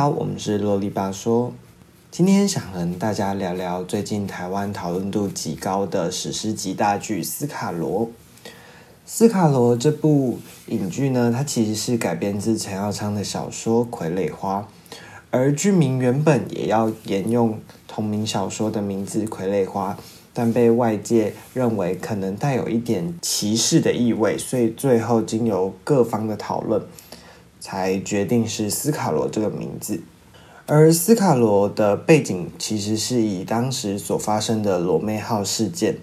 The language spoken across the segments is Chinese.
好，我们是啰里吧说。今天想和大家聊聊最近台湾讨论度极高的史诗级大剧《斯卡罗》。《斯卡罗》这部影剧呢，它其实是改编自陈耀昌的小说《傀儡花》，而剧名原本也要沿用同名小说的名字《傀儡花》，但被外界认为可能带有一点歧视的意味，所以最后经由各方的讨论。才决定是斯卡罗这个名字，而斯卡罗的背景其实是以当时所发生的罗妹号事件，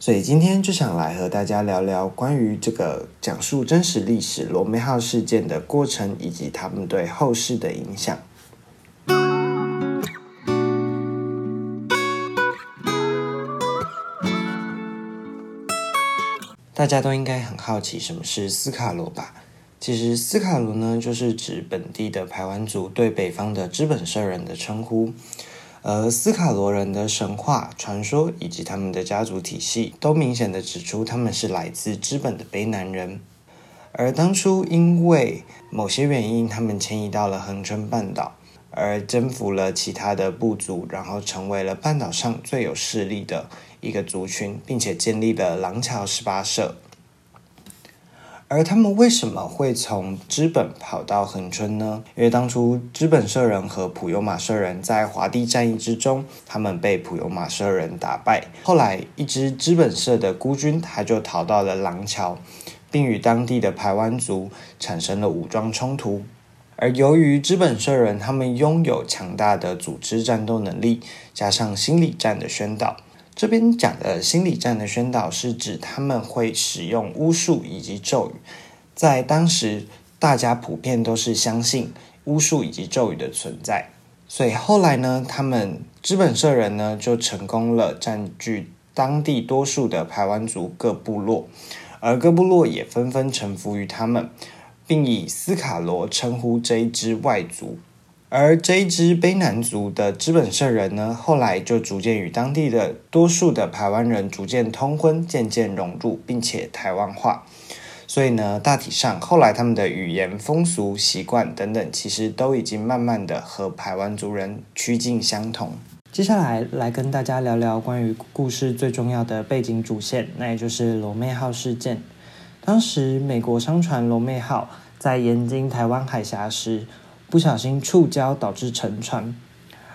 所以今天就想来和大家聊聊关于这个讲述真实历史罗妹号事件的过程以及他们对后世的影响。大家都应该很好奇什么是斯卡罗吧？其实斯卡罗呢，就是指本地的排湾族对北方的资本社人的称呼。而斯卡罗人的神话传说以及他们的家族体系，都明显的指出他们是来自资本的卑南人。而当初因为某些原因，他们迁移到了恒春半岛，而征服了其他的部族，然后成为了半岛上最有势力的一个族群，并且建立了廊桥十八社。而他们为什么会从资本跑到恒春呢？因为当初资本社人和普悠马社人在华地战役之中，他们被普悠马社人打败。后来，一支资本社的孤军，他就逃到了廊桥，并与当地的排湾族产生了武装冲突。而由于资本社人他们拥有强大的组织战斗能力，加上心理战的宣导。这边讲的心理战的宣导是指他们会使用巫术以及咒语，在当时大家普遍都是相信巫术以及咒语的存在，所以后来呢，他们资本社人呢就成功了占据当地多数的排湾族各部落，而各部落也纷纷臣服于他们，并以斯卡罗称呼这一支外族。而这一支卑南族的资本社人呢，后来就逐渐与当地的多数的台湾人逐渐通婚，渐渐融入，并且台湾化。所以呢，大体上后来他们的语言、风俗、习惯等等，其实都已经慢慢的和台湾族人趋近相同。接下来来跟大家聊聊关于故事最重要的背景主线，那也就是罗妹号事件。当时美国商船罗妹号在沿经台湾海峡时。不小心触礁导致沉船，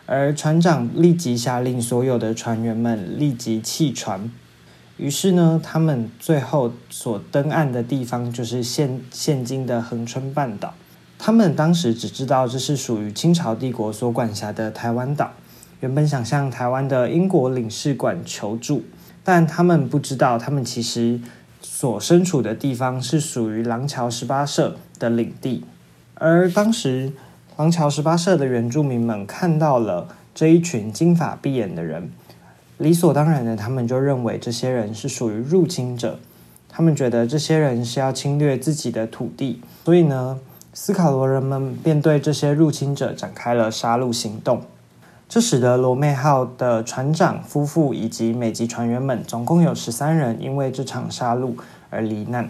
而船长立即下令所有的船员们立即弃船。于是呢，他们最后所登岸的地方就是现现今的恒春半岛。他们当时只知道这是属于清朝帝国所管辖的台湾岛，原本想向台湾的英国领事馆求助，但他们不知道，他们其实所身处的地方是属于廊桥十八社的领地，而当时。廊桥十八社的原住民们看到了这一群金发碧眼的人，理所当然的，他们就认为这些人是属于入侵者。他们觉得这些人是要侵略自己的土地，所以呢，斯卡罗人们便对这些入侵者展开了杀戮行动。这使得罗妹号的船长夫妇以及美籍船员们总共有十三人因为这场杀戮而罹难，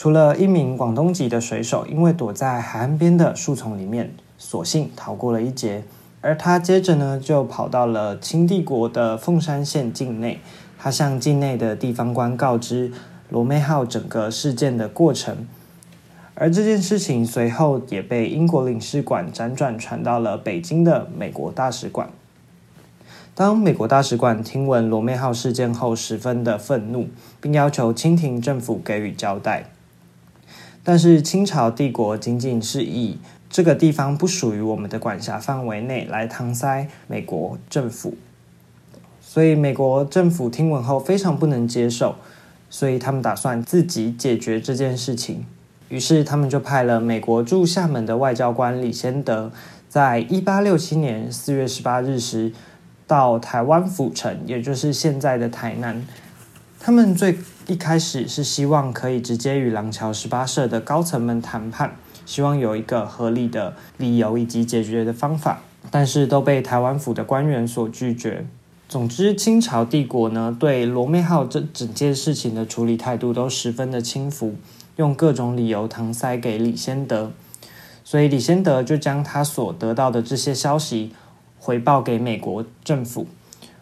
除了一名广东籍的水手因为躲在海岸边的树丛里面。所幸逃过了一劫，而他接着呢就跑到了清帝国的凤山县境内，他向境内的地方官告知罗妹号整个事件的过程，而这件事情随后也被英国领事馆辗转传到了北京的美国大使馆。当美国大使馆听闻罗妹号事件后，十分的愤怒，并要求清廷政府给予交代，但是清朝帝国仅仅是以。这个地方不属于我们的管辖范围内，来搪塞美国政府，所以美国政府听闻后非常不能接受，所以他们打算自己解决这件事情。于是他们就派了美国驻厦门的外交官李先德，在一八六七年四月十八日时，到台湾府城，也就是现在的台南。他们最一开始是希望可以直接与廊桥十八社的高层们谈判。希望有一个合理的理由以及解决的方法，但是都被台湾府的官员所拒绝。总之，清朝帝国呢对罗妹号这整件事情的处理态度都十分的轻浮，用各种理由搪塞给李先德。所以李先德就将他所得到的这些消息回报给美国政府。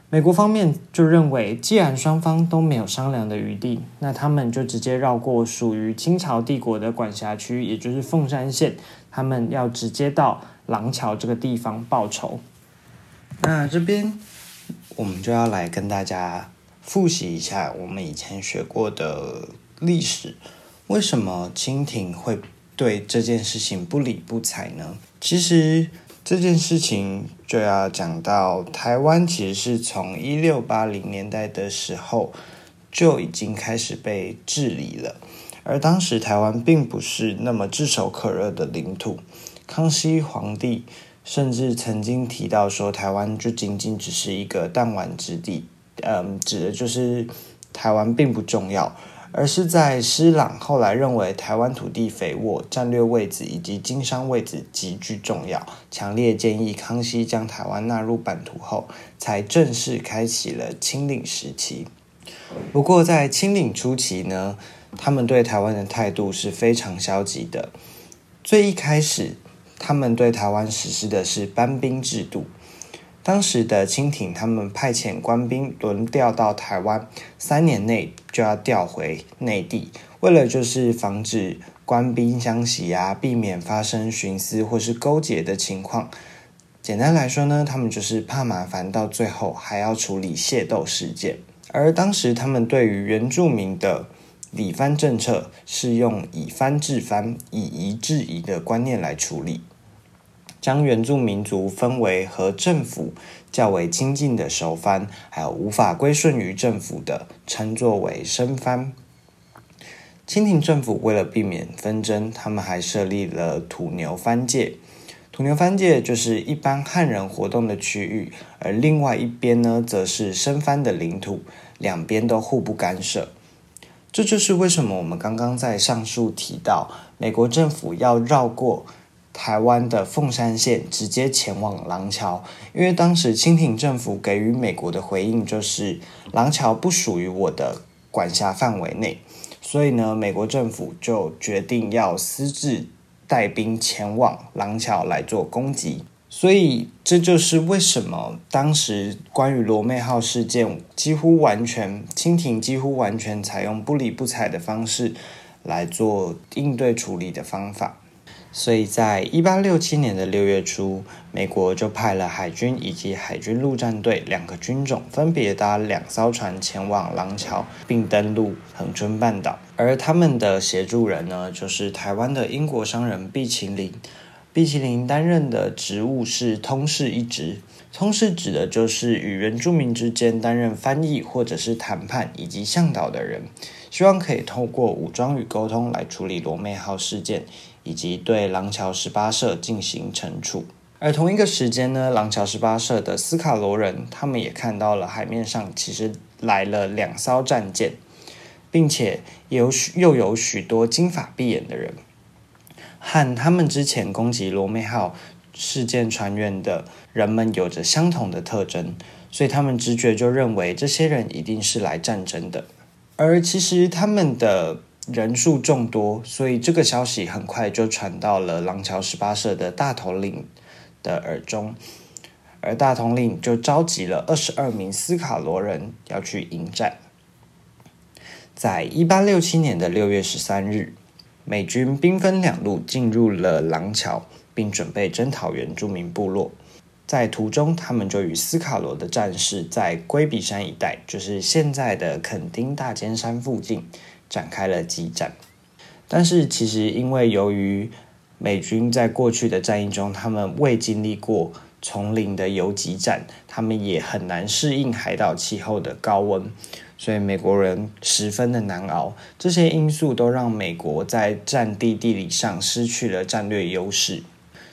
美国方面就认为，既然双方都没有商量的余地，那他们就直接绕过属于清朝帝国的管辖区，也就是凤山县，他们要直接到廊桥这个地方报仇。那这边我们就要来跟大家复习一下我们以前学过的历史，为什么清廷会？对这件事情不理不睬呢？其实这件事情就要讲到台湾，其实是从一六八零年代的时候就已经开始被治理了，而当时台湾并不是那么炙手可热的领土。康熙皇帝甚至曾经提到说，台湾就仅仅只是一个弹丸之地，嗯，指的就是台湾并不重要。而是在施琅后来认为台湾土地肥沃、战略位置以及经商位置极具重要，强烈建议康熙将台湾纳入版图后，才正式开启了清领时期。不过在清领初期呢，他们对台湾的态度是非常消极的。最一开始，他们对台湾实施的是班兵制度。当时的清廷，他们派遣官兵轮调到台湾，三年内就要调回内地，为了就是防止官兵相袭啊，避免发生徇私或是勾结的情况。简单来说呢，他们就是怕麻烦，到最后还要处理械斗事件。而当时他们对于原住民的理番政策，是用以番治番、以夷制夷的观念来处理。将原住民族分为和政府较为亲近的熟番，还有无法归顺于政府的，称作为生番。清廷政府为了避免纷争，他们还设立了土牛番界。土牛番界就是一般汉人活动的区域，而另外一边呢，则是生番的领土，两边都互不干涉。这就是为什么我们刚刚在上述提到，美国政府要绕过。台湾的凤山县直接前往廊桥，因为当时清廷政府给予美国的回应就是廊桥不属于我的管辖范围内，所以呢，美国政府就决定要私自带兵前往廊桥来做攻击。所以这就是为什么当时关于罗妹号事件几乎完全清廷几乎完全采用不理不睬的方式来做应对处理的方法。所以在一八六七年的六月初，美国就派了海军以及海军陆战队两个军种，分别搭两艘船前往廊桥，并登陆恒春半岛。而他们的协助人呢，就是台湾的英国商人毕奇林。毕奇林担任的职务是通事一职，通事指的就是与原住民之间担任翻译或者是谈判以及向导的人，希望可以透过武装与沟通来处理罗妹号事件。以及对廊桥十八社进行惩处，而同一个时间呢，廊桥十八社的斯卡罗人，他们也看到了海面上其实来了两艘战舰，并且有许又有许多金发碧眼的人，和他们之前攻击罗妹号事件船员的人们有着相同的特征，所以他们直觉就认为这些人一定是来战争的，而其实他们的。人数众多，所以这个消息很快就传到了廊桥十八社的大统领的耳中，而大统领就召集了二十二名斯卡罗人要去迎战。在一八六七年的六月十三日，美军兵分两路进入了廊桥，并准备征讨原住民部落。在途中，他们就与斯卡罗的战士在龟比山一带，就是现在的垦丁大尖山附近。展开了激战，但是其实因为由于美军在过去的战役中，他们未经历过丛林的游击战，他们也很难适应海岛气候的高温，所以美国人十分的难熬。这些因素都让美国在战地地理上失去了战略优势，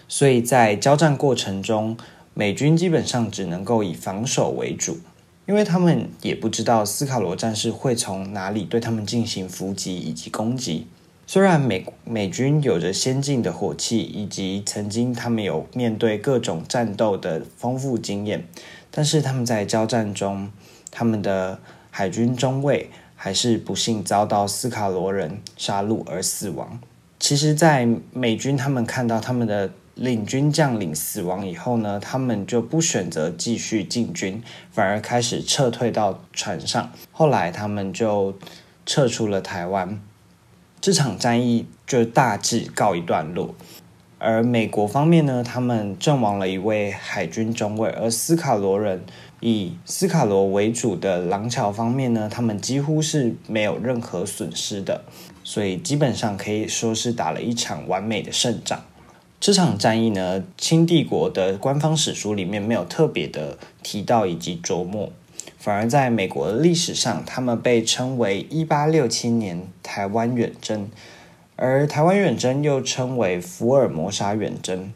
所以在交战过程中，美军基本上只能够以防守为主。因为他们也不知道斯卡罗战士会从哪里对他们进行伏击以及攻击。虽然美美军有着先进的火器，以及曾经他们有面对各种战斗的丰富经验，但是他们在交战中，他们的海军中尉还是不幸遭到斯卡罗人杀戮而死亡。其实，在美军他们看到他们的领军将领死亡以后呢，他们就不选择继续进军，反而开始撤退到船上。后来，他们就撤出了台湾。这场战役就大致告一段落。而美国方面呢，他们阵亡了一位海军中尉，而斯卡罗人以斯卡罗为主的廊桥方面呢，他们几乎是没有任何损失的，所以基本上可以说是打了一场完美的胜仗。这场战役呢，清帝国的官方史书里面没有特别的提到以及琢磨，反而在美国的历史上，他们被称为一八六七年台湾远征。而台湾远征又称为福尔摩沙远征，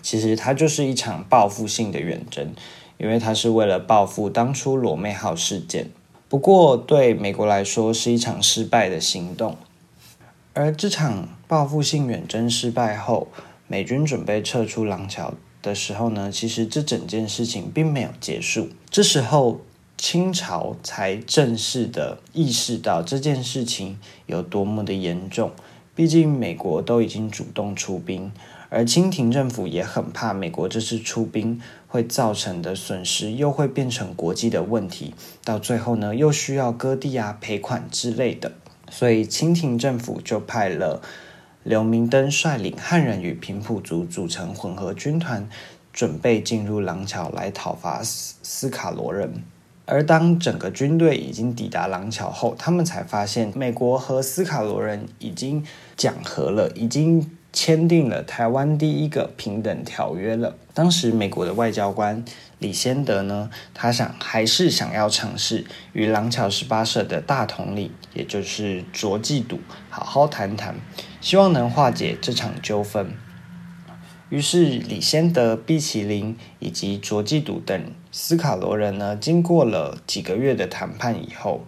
其实它就是一场报复性的远征，因为它是为了报复当初罗妹号事件。不过对美国来说是一场失败的行动。而这场报复性远征失败后，美军准备撤出廊桥的时候呢，其实这整件事情并没有结束。这时候清朝才正式的意识到这件事情有多么的严重。毕竟美国都已经主动出兵，而清廷政府也很怕美国这次出兵会造成的损失又会变成国际的问题，到最后呢又需要割地啊赔款之类的，所以清廷政府就派了刘明登率领汉人与平埔族组成混合军团，准备进入廊桥来讨伐斯斯卡罗人。而当整个军队已经抵达廊桥后，他们才发现美国和斯卡罗人已经讲和了，已经签订了台湾第一个平等条约了。当时美国的外交官李先德呢，他想还是想要尝试与廊桥十八社的大统领，也就是卓济笃好好谈谈，希望能化解这场纠纷。于是，李先德、毕奇林以及卓济笃等斯卡罗人呢，经过了几个月的谈判以后，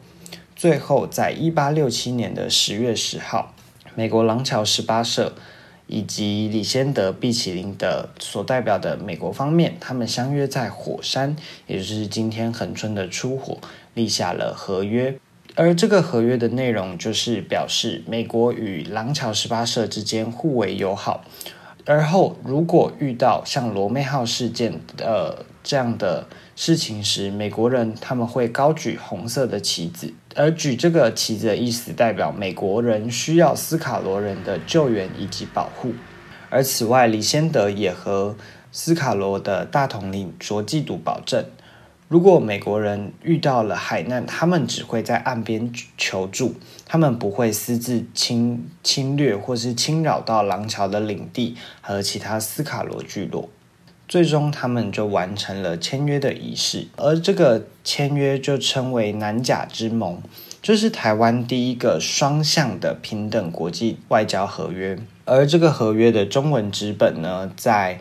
最后在一八六七年的十月十号，美国廊桥十八社以及李先德、毕奇林的所代表的美国方面，他们相约在火山，也就是今天恒春的出火，立下了合约。而这个合约的内容就是表示，美国与廊桥十八社之间互为友好。而后，如果遇到像罗妹号事件的这样的事情时，美国人他们会高举红色的旗子，而举这个旗子的意思代表美国人需要斯卡罗人的救援以及保护。而此外，李先德也和斯卡罗的大统领卓济笃保证。如果美国人遇到了海难，他们只会在岸边求助，他们不会私自侵侵略或是侵扰到廊桥的领地和其他斯卡罗聚落。最终，他们就完成了签约的仪式，而这个签约就称为南甲之盟，这是台湾第一个双向的平等国际外交合约。而这个合约的中文纸本呢，在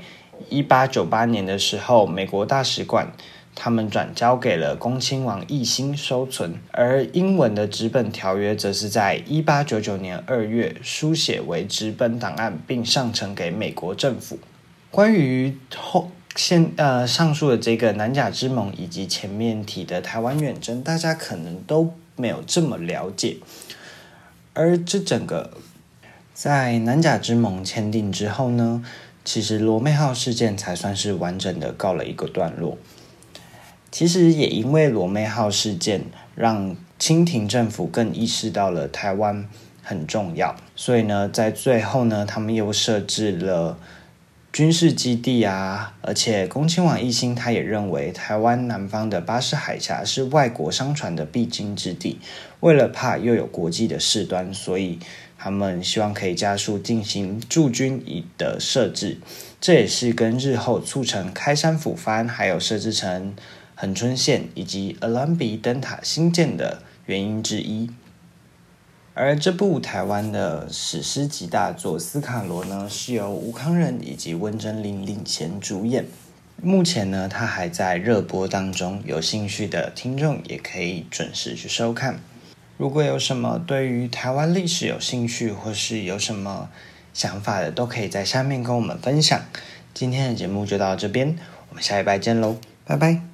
一八九八年的时候，美国大使馆。他们转交给了恭亲王奕欣收存，而英文的纸本条约则是在一八九九年二月书写为纸本档案，并上呈给美国政府。关于后现呃上述的这个南甲之盟以及前面提的台湾远征，大家可能都没有这么了解。而这整个在南甲之盟签订之后呢，其实罗妹号事件才算是完整的告了一个段落。其实也因为罗妹号事件，让清廷政府更意识到了台湾很重要，所以呢，在最后呢，他们又设置了军事基地啊，而且恭亲王奕欣他也认为台湾南方的巴士海峡是外国商船的必经之地，为了怕又有国际的事端，所以他们希望可以加速进行驻军以的设置，这也是跟日后促成开山抚番，还有设置成。恒春线以及阿兰比灯塔新建的原因之一，而这部台湾的史诗级大作《斯卡罗》呢，是由吴康仁以及温真菱领衔主演。目前呢，它还在热播当中，有兴趣的听众也可以准时去收看。如果有什么对于台湾历史有兴趣，或是有什么想法的，都可以在下面跟我们分享。今天的节目就到这边，我们下一拜见喽，拜拜。